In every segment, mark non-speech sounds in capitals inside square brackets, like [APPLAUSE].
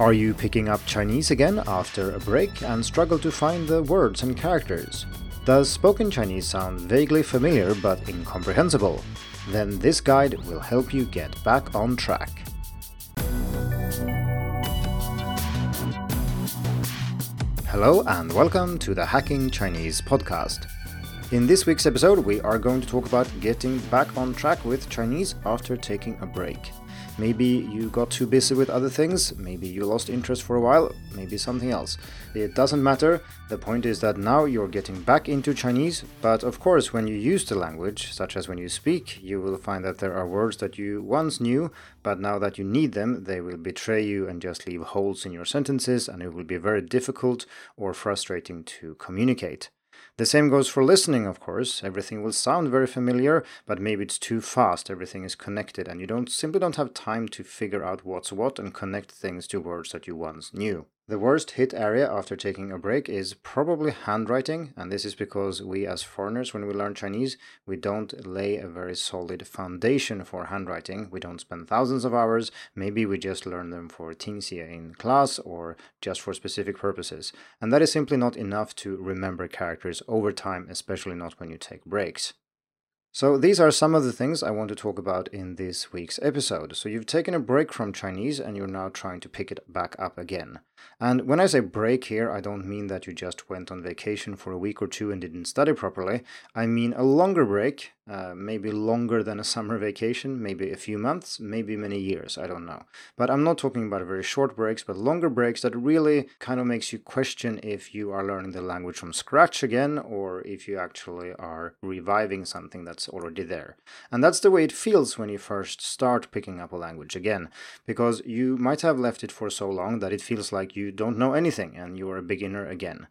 Are you picking up Chinese again after a break and struggle to find the words and characters? Does spoken Chinese sound vaguely familiar but incomprehensible? Then this guide will help you get back on track. Hello and welcome to the Hacking Chinese podcast. In this week's episode, we are going to talk about getting back on track with Chinese after taking a break. Maybe you got too busy with other things, maybe you lost interest for a while, maybe something else. It doesn't matter. The point is that now you're getting back into Chinese, but of course, when you use the language, such as when you speak, you will find that there are words that you once knew, but now that you need them, they will betray you and just leave holes in your sentences, and it will be very difficult or frustrating to communicate. The same goes for listening, of course. Everything will sound very familiar, but maybe it's too fast. Everything is connected, and you don't simply don't have time to figure out what's what and connect things to words that you once knew. The worst hit area after taking a break is probably handwriting, and this is because we as foreigners, when we learn Chinese, we don't lay a very solid foundation for handwriting. We don't spend thousands of hours, maybe we just learn them for Tingxie in class or just for specific purposes. And that is simply not enough to remember characters over time, especially not when you take breaks. So, these are some of the things I want to talk about in this week's episode. So, you've taken a break from Chinese and you're now trying to pick it back up again. And when I say break here, I don't mean that you just went on vacation for a week or two and didn't study properly. I mean a longer break, uh, maybe longer than a summer vacation, maybe a few months, maybe many years, I don't know. But I'm not talking about very short breaks, but longer breaks that really kind of makes you question if you are learning the language from scratch again or if you actually are reviving something that's already there. And that's the way it feels when you first start picking up a language again, because you might have left it for so long that it feels like like you don't know anything and you are a beginner again.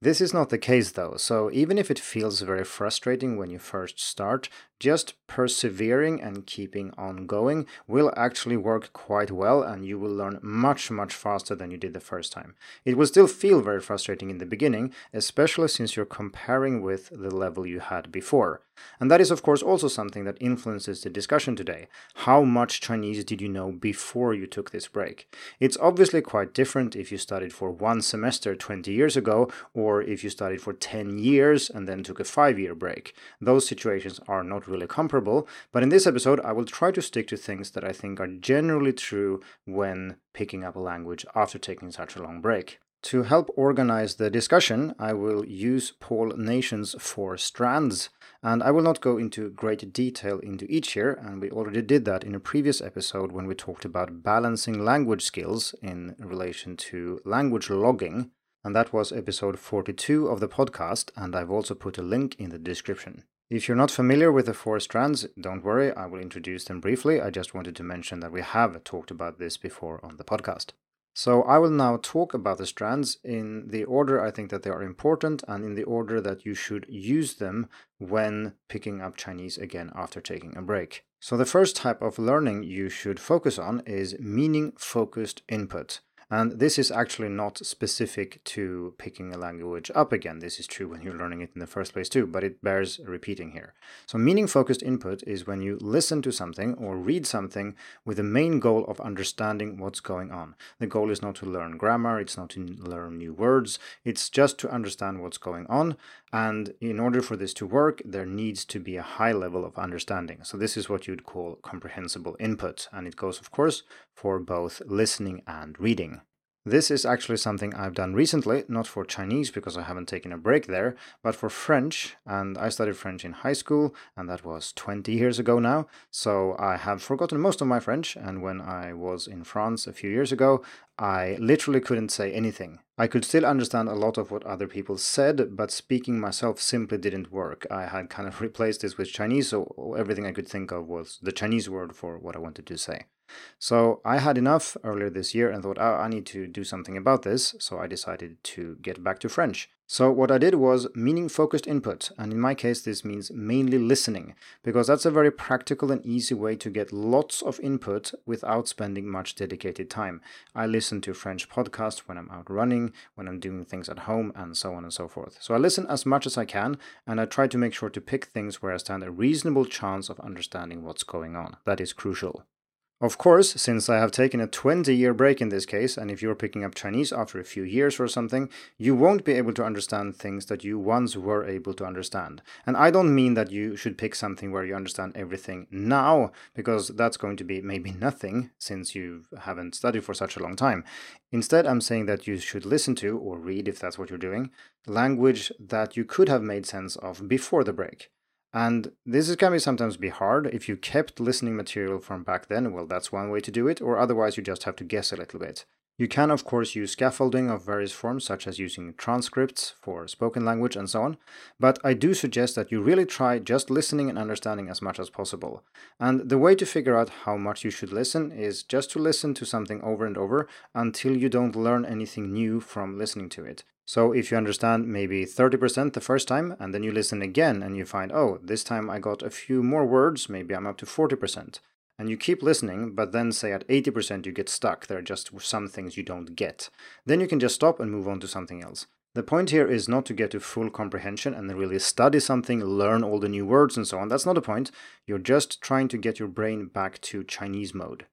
This is not the case though, so even if it feels very frustrating when you first start, just persevering and keeping on going will actually work quite well and you will learn much much faster than you did the first time. It will still feel very frustrating in the beginning, especially since you're comparing with the level you had before. And that is of course also something that influences the discussion today. How much Chinese did you know before you took this break? It's obviously quite different if you studied for one semester 20 years ago or if you studied for 10 years and then took a 5 year break. Those situations are not really comparable, but in this episode, I will try to stick to things that I think are generally true when picking up a language after taking such a long break. To help organize the discussion, I will use Paul Nation's four strands, and I will not go into great detail into each here, and we already did that in a previous episode when we talked about balancing language skills in relation to language logging, and that was episode 42 of the podcast, and I've also put a link in the description. If you're not familiar with the four strands, don't worry, I will introduce them briefly. I just wanted to mention that we have talked about this before on the podcast. So I will now talk about the strands in the order I think that they are important and in the order that you should use them when picking up Chinese again after taking a break. So the first type of learning you should focus on is meaning focused input. And this is actually not specific to picking a language up again. This is true when you're learning it in the first place too, but it bears repeating here. So, meaning focused input is when you listen to something or read something with the main goal of understanding what's going on. The goal is not to learn grammar, it's not to learn new words, it's just to understand what's going on. And in order for this to work, there needs to be a high level of understanding. So, this is what you'd call comprehensible input. And it goes, of course, for both listening and reading. This is actually something I've done recently, not for Chinese because I haven't taken a break there, but for French. And I studied French in high school, and that was 20 years ago now. So I have forgotten most of my French. And when I was in France a few years ago, I literally couldn't say anything. I could still understand a lot of what other people said, but speaking myself simply didn't work. I had kind of [LAUGHS] replaced this with Chinese, so everything I could think of was the Chinese word for what I wanted to say. So I had enough earlier this year and thought, oh, I need to do something about this. So I decided to get back to French. So what I did was meaning focused input. And in my case, this means mainly listening, because that's a very practical and easy way to get lots of input without spending much dedicated time. I listen to French podcasts when I'm out running, when I'm doing things at home, and so on and so forth. So I listen as much as I can, and I try to make sure to pick things where I stand a reasonable chance of understanding what's going on. That is crucial. Of course, since I have taken a 20 year break in this case, and if you're picking up Chinese after a few years or something, you won't be able to understand things that you once were able to understand. And I don't mean that you should pick something where you understand everything now, because that's going to be maybe nothing since you haven't studied for such a long time. Instead, I'm saying that you should listen to, or read if that's what you're doing, language that you could have made sense of before the break. And this can be sometimes be hard. If you kept listening material from back then, well, that's one way to do it, or otherwise you just have to guess a little bit. You can, of course, use scaffolding of various forms, such as using transcripts for spoken language and so on, but I do suggest that you really try just listening and understanding as much as possible. And the way to figure out how much you should listen is just to listen to something over and over until you don't learn anything new from listening to it. So if you understand maybe 30% the first time, and then you listen again and you find, oh, this time I got a few more words, maybe I'm up to 40%. And you keep listening, but then say at 80% you get stuck, there are just some things you don't get. Then you can just stop and move on to something else. The point here is not to get to full comprehension and really study something, learn all the new words and so on. That's not the point. You're just trying to get your brain back to Chinese mode.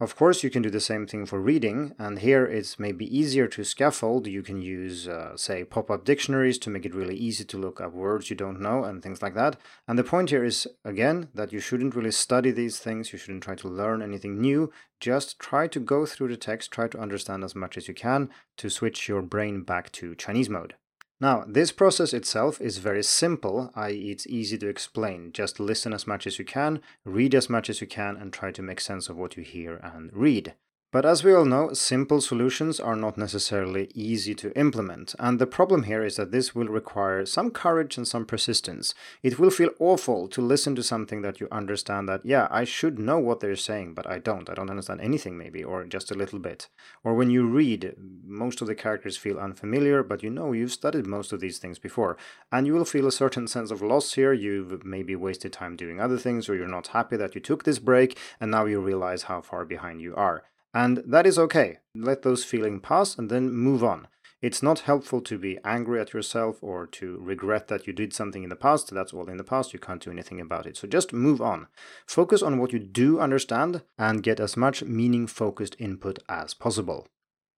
Of course, you can do the same thing for reading, and here it's maybe easier to scaffold. You can use, uh, say, pop up dictionaries to make it really easy to look up words you don't know and things like that. And the point here is, again, that you shouldn't really study these things, you shouldn't try to learn anything new. Just try to go through the text, try to understand as much as you can to switch your brain back to Chinese mode. Now, this process itself is very simple, i.e., it's easy to explain. Just listen as much as you can, read as much as you can, and try to make sense of what you hear and read. But as we all know, simple solutions are not necessarily easy to implement, and the problem here is that this will require some courage and some persistence. It will feel awful to listen to something that you understand that, yeah, I should know what they're saying, but I don't. I don't understand anything, maybe, or just a little bit. Or when you read, most of the characters feel unfamiliar, but you know you've studied most of these things before, and you will feel a certain sense of loss here. You've maybe wasted time doing other things, or you're not happy that you took this break, and now you realize how far behind you are. And that is okay. Let those feelings pass and then move on. It's not helpful to be angry at yourself or to regret that you did something in the past. That's all in the past. You can't do anything about it. So just move on. Focus on what you do understand and get as much meaning focused input as possible.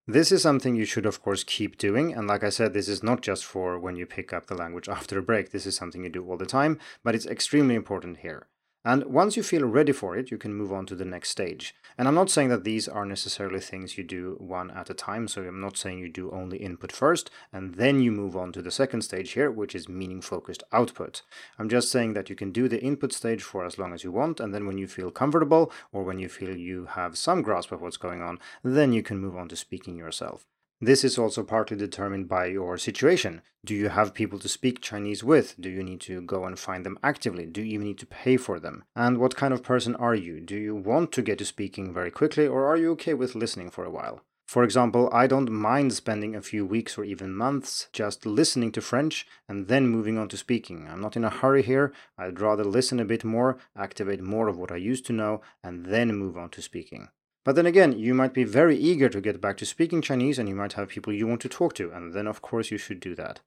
This is something you should, of course, keep doing. And like I said, this is not just for when you pick up the language after a break. This is something you do all the time, but it's extremely important here. And once you feel ready for it, you can move on to the next stage. And I'm not saying that these are necessarily things you do one at a time. So I'm not saying you do only input first and then you move on to the second stage here, which is meaning focused output. I'm just saying that you can do the input stage for as long as you want. And then when you feel comfortable or when you feel you have some grasp of what's going on, then you can move on to speaking yourself. This is also partly determined by your situation. Do you have people to speak Chinese with? Do you need to go and find them actively? Do you even need to pay for them? And what kind of person are you? Do you want to get to speaking very quickly or are you okay with listening for a while? For example, I don't mind spending a few weeks or even months just listening to French and then moving on to speaking. I'm not in a hurry here. I'd rather listen a bit more, activate more of what I used to know, and then move on to speaking. But then again, you might be very eager to get back to speaking Chinese and you might have people you want to talk to, and then of course you should do that.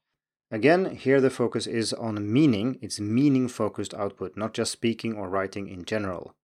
Again, here the focus is on meaning, it's meaning focused output, not just speaking or writing in general.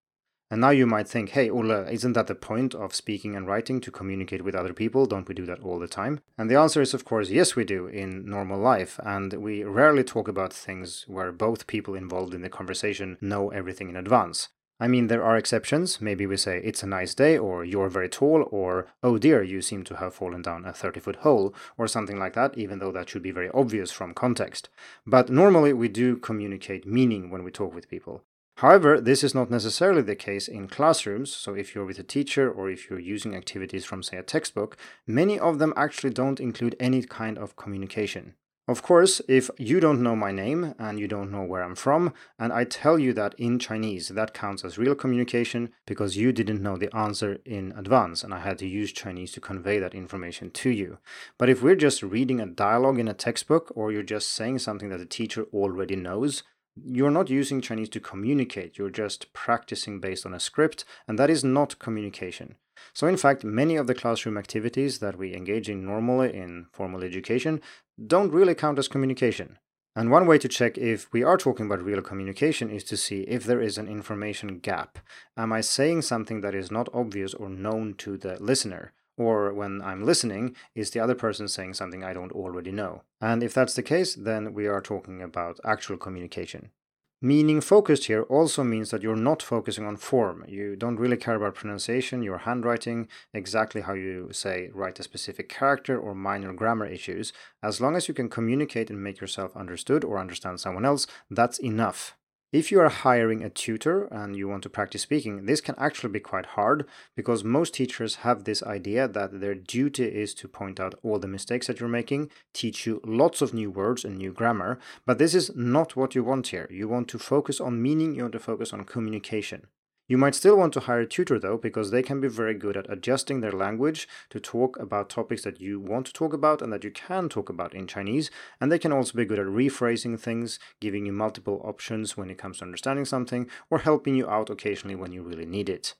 And now you might think, hey, Ola, isn't that the point of speaking and writing to communicate with other people? Don't we do that all the time? And the answer is, of course, yes, we do in normal life. And we rarely talk about things where both people involved in the conversation know everything in advance. I mean, there are exceptions. Maybe we say, it's a nice day, or you're very tall, or oh dear, you seem to have fallen down a 30 foot hole, or something like that, even though that should be very obvious from context. But normally we do communicate meaning when we talk with people. However, this is not necessarily the case in classrooms, so if you're with a teacher or if you're using activities from, say, a textbook, many of them actually don't include any kind of communication. Of course, if you don't know my name and you don't know where I'm from, and I tell you that in Chinese, that counts as real communication because you didn't know the answer in advance and I had to use Chinese to convey that information to you. But if we're just reading a dialogue in a textbook or you're just saying something that the teacher already knows, you're not using Chinese to communicate, you're just practicing based on a script, and that is not communication. So, in fact, many of the classroom activities that we engage in normally in formal education don't really count as communication. And one way to check if we are talking about real communication is to see if there is an information gap. Am I saying something that is not obvious or known to the listener? Or when I'm listening, is the other person saying something I don't already know? And if that's the case, then we are talking about actual communication. Meaning focused here also means that you're not focusing on form. You don't really care about pronunciation, your handwriting, exactly how you say write a specific character or minor grammar issues. As long as you can communicate and make yourself understood or understand someone else, that's enough. If you are hiring a tutor and you want to practice speaking, this can actually be quite hard because most teachers have this idea that their duty is to point out all the mistakes that you're making, teach you lots of new words and new grammar, but this is not what you want here. You want to focus on meaning, you want to focus on communication. You might still want to hire a tutor though, because they can be very good at adjusting their language to talk about topics that you want to talk about and that you can talk about in Chinese. And they can also be good at rephrasing things, giving you multiple options when it comes to understanding something, or helping you out occasionally when you really need it.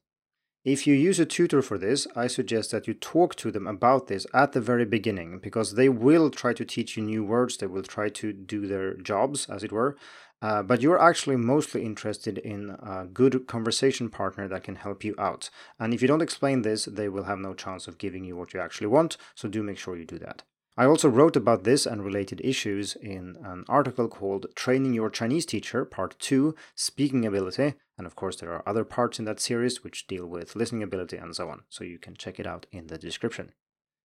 If you use a tutor for this, I suggest that you talk to them about this at the very beginning because they will try to teach you new words, they will try to do their jobs, as it were, uh, but you're actually mostly interested in a good conversation partner that can help you out. And if you don't explain this, they will have no chance of giving you what you actually want, so do make sure you do that. I also wrote about this and related issues in an article called Training Your Chinese Teacher, Part 2 Speaking Ability. And of course, there are other parts in that series which deal with listening ability and so on, so you can check it out in the description.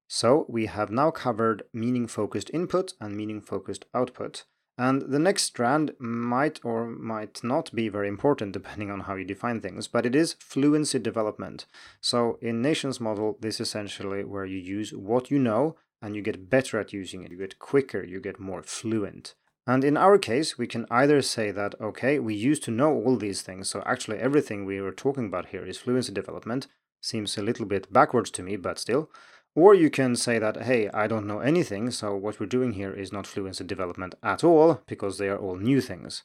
So, we have now covered meaning focused input and meaning focused output. And the next strand might or might not be very important depending on how you define things, but it is fluency development. So in Nation's model, this is essentially where you use what you know and you get better at using it. You get quicker, you get more fluent. And in our case, we can either say that, okay, we used to know all these things, so actually everything we were talking about here is fluency development. Seems a little bit backwards to me, but still. Or you can say that, hey, I don't know anything, so what we're doing here is not fluency development at all, because they are all new things.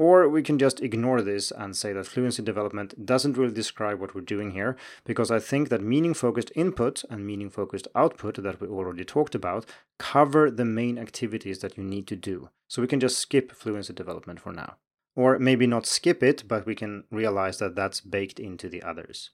Or we can just ignore this and say that fluency development doesn't really describe what we're doing here, because I think that meaning focused input and meaning focused output that we already talked about cover the main activities that you need to do. So we can just skip fluency development for now. Or maybe not skip it, but we can realize that that's baked into the others.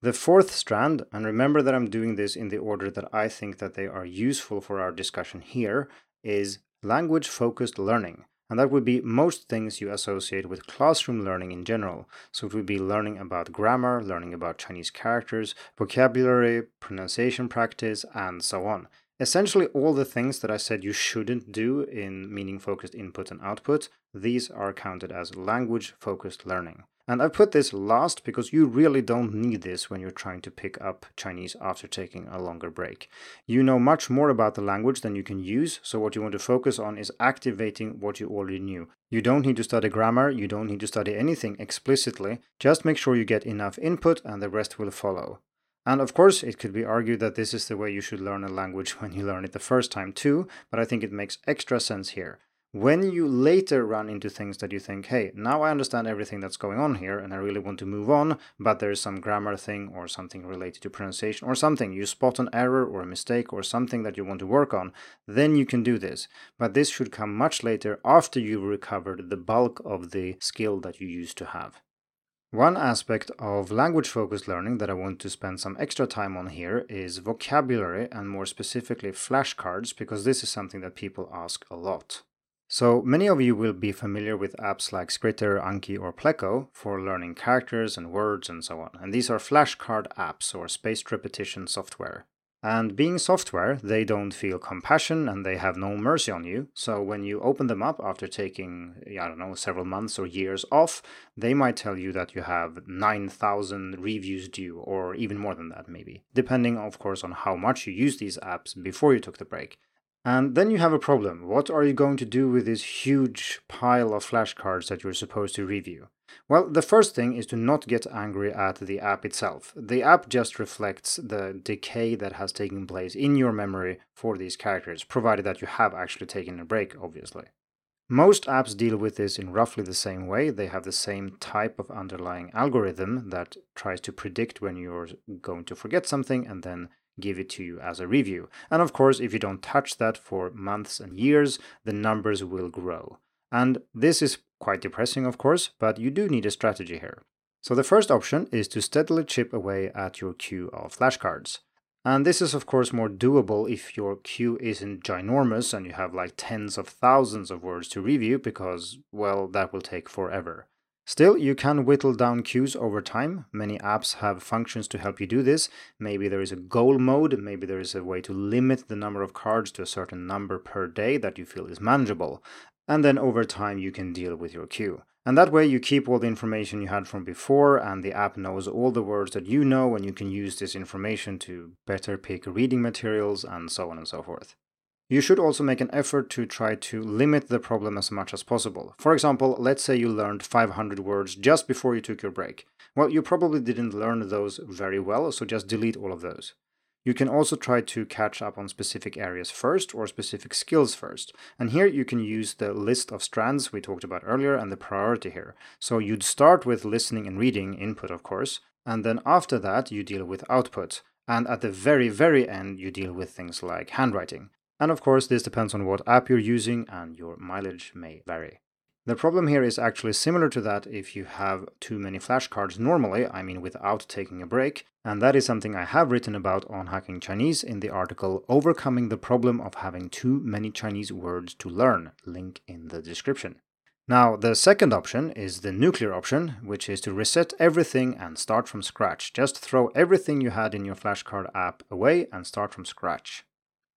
The fourth strand, and remember that I'm doing this in the order that I think that they are useful for our discussion here, is language focused learning. And that would be most things you associate with classroom learning in general. So it would be learning about grammar, learning about Chinese characters, vocabulary, pronunciation practice, and so on. Essentially, all the things that I said you shouldn't do in meaning focused input and output, these are counted as language focused learning. And I put this last because you really don't need this when you're trying to pick up Chinese after taking a longer break. You know much more about the language than you can use, so what you want to focus on is activating what you already knew. You don't need to study grammar, you don't need to study anything explicitly, just make sure you get enough input and the rest will follow. And of course, it could be argued that this is the way you should learn a language [LAUGHS] when you learn it the first time too, but I think it makes extra sense here. When you later run into things that you think, hey, now I understand everything that's going on here and I really want to move on, but there's some grammar thing or something related to pronunciation or something, you spot an error or a mistake or something that you want to work on, then you can do this. But this should come much later after you've recovered the bulk of the skill that you used to have. One aspect of language focused learning that I want to spend some extra time on here is vocabulary and more specifically flashcards because this is something that people ask a lot. So many of you will be familiar with apps like Skritter, Anki, or Pleco for learning characters and words and so on. And these are flashcard apps or spaced repetition software. And being software, they don't feel compassion and they have no mercy on you. So when you open them up after taking, I don't know, several months or years off, they might tell you that you have 9,000 reviews due, or even more than that, maybe, depending, of course, on how much you use these apps before you took the break. And then you have a problem. What are you going to do with this huge pile of flashcards that you're supposed to review? Well, the first thing is to not get angry at the app itself. The app just reflects the decay that has taken place in your memory for these characters, provided that you have actually taken a break, obviously. Most apps deal with this in roughly the same way. They have the same type of underlying algorithm that tries to predict when you're going to forget something and then give it to you as a review. And of course, if you don't touch that for months and years, the numbers will grow. And this is quite depressing, of course, but you do need a strategy here. So the first option is to steadily chip away at your queue of flashcards. And this is, of course, more doable if your queue isn't ginormous and you have like tens of thousands of words to review, because, well, that will take forever. Still, you can whittle down queues over time. Many apps have functions to help you do this. Maybe there is a goal mode, maybe there is a way to limit the number of cards to a certain number per day that you feel is manageable. And then over time, you can deal with your queue. And that way, you keep all the information you had from before, and the app knows all the words that you know, and you can use this information to better pick reading materials and so on and so forth. You should also make an effort to try to limit the problem as much as possible. For example, let's say you learned 500 words just before you took your break. Well, you probably didn't learn those very well, so just delete all of those. You can also try to catch up on specific areas first or specific skills first. And here you can use the list of strands we talked about earlier and the priority here. So you'd start with listening and reading input, of course, and then after that you deal with output. And at the very, very end, you deal with things like handwriting. And of course, this depends on what app you're using and your mileage may vary. The problem here is actually similar to that if you have too many flashcards normally, I mean without taking a break, and that is something I have written about on Hacking Chinese in the article Overcoming the Problem of Having Too Many Chinese Words to Learn, link in the description. Now, the second option is the nuclear option, which is to reset everything and start from scratch. Just throw everything you had in your flashcard app away and start from scratch.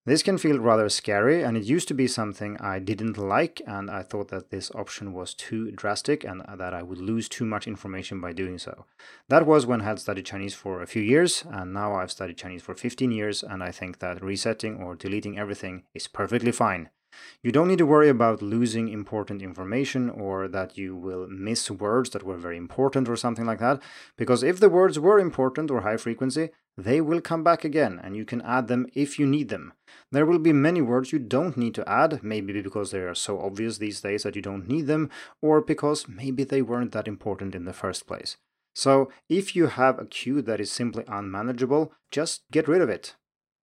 This can feel rather scary, and it used to be something I didn't like, and I thought that this option was too drastic and that I would lose too much information by doing so. That was when I had studied Chinese for a few years, and now I've studied Chinese for 15 years, and I think that resetting or deleting everything is perfectly fine. You don't need to worry about losing important information or that you will miss words that were very important or something like that, because if the words were important or high frequency, they will come back again and you can add them if you need them. There will be many words you don't need to add, maybe because they are so obvious these days that you don't need them, or because maybe they weren't that important in the first place. So, if you have a queue that is simply unmanageable, just get rid of it.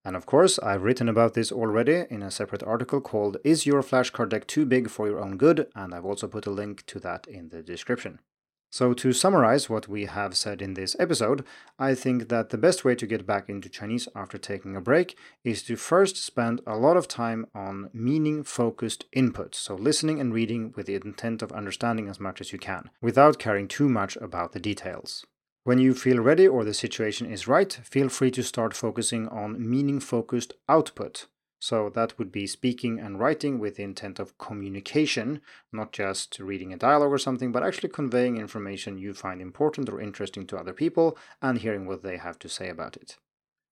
And of course, I've written about this already in a separate article called Is Your Flashcard Deck Too Big for Your Own Good? And I've also put a link to that in the description. So, to summarize what we have said in this episode, I think that the best way to get back into Chinese after taking a break is to first spend a lot of time on meaning focused input, so listening and reading with the intent of understanding as much as you can, without caring too much about the details. When you feel ready or the situation is right, feel free to start focusing on meaning focused output, so that would be speaking and writing with the intent of communication, not just reading a dialogue or something, but actually conveying information you find important or interesting to other people and hearing what they have to say about it.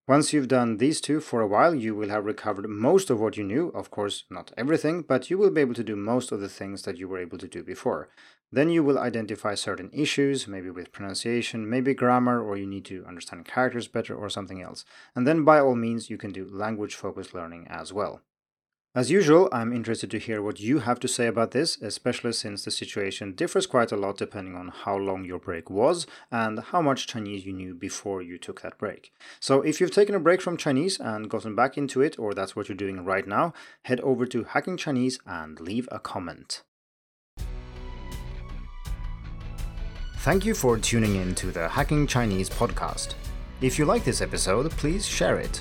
Once you've done these two for a while, you will have recovered most of what you knew. Of course, not everything, but you will be able to do most of the things that you were able to do before. Then you will identify certain issues, maybe with pronunciation, maybe grammar, or you need to understand characters better or something else. And then by all means, you can do language focused learning as well. As usual, I'm interested to hear what you have to say about this, especially since the situation differs quite a lot depending on how long your break was and how much Chinese you knew before you took that break. So, if you've taken a break from Chinese and gotten back into it, or that's what you're doing right now, head over to Hacking Chinese and leave a comment. Thank you for tuning in to the Hacking Chinese podcast. If you like this episode, please share it.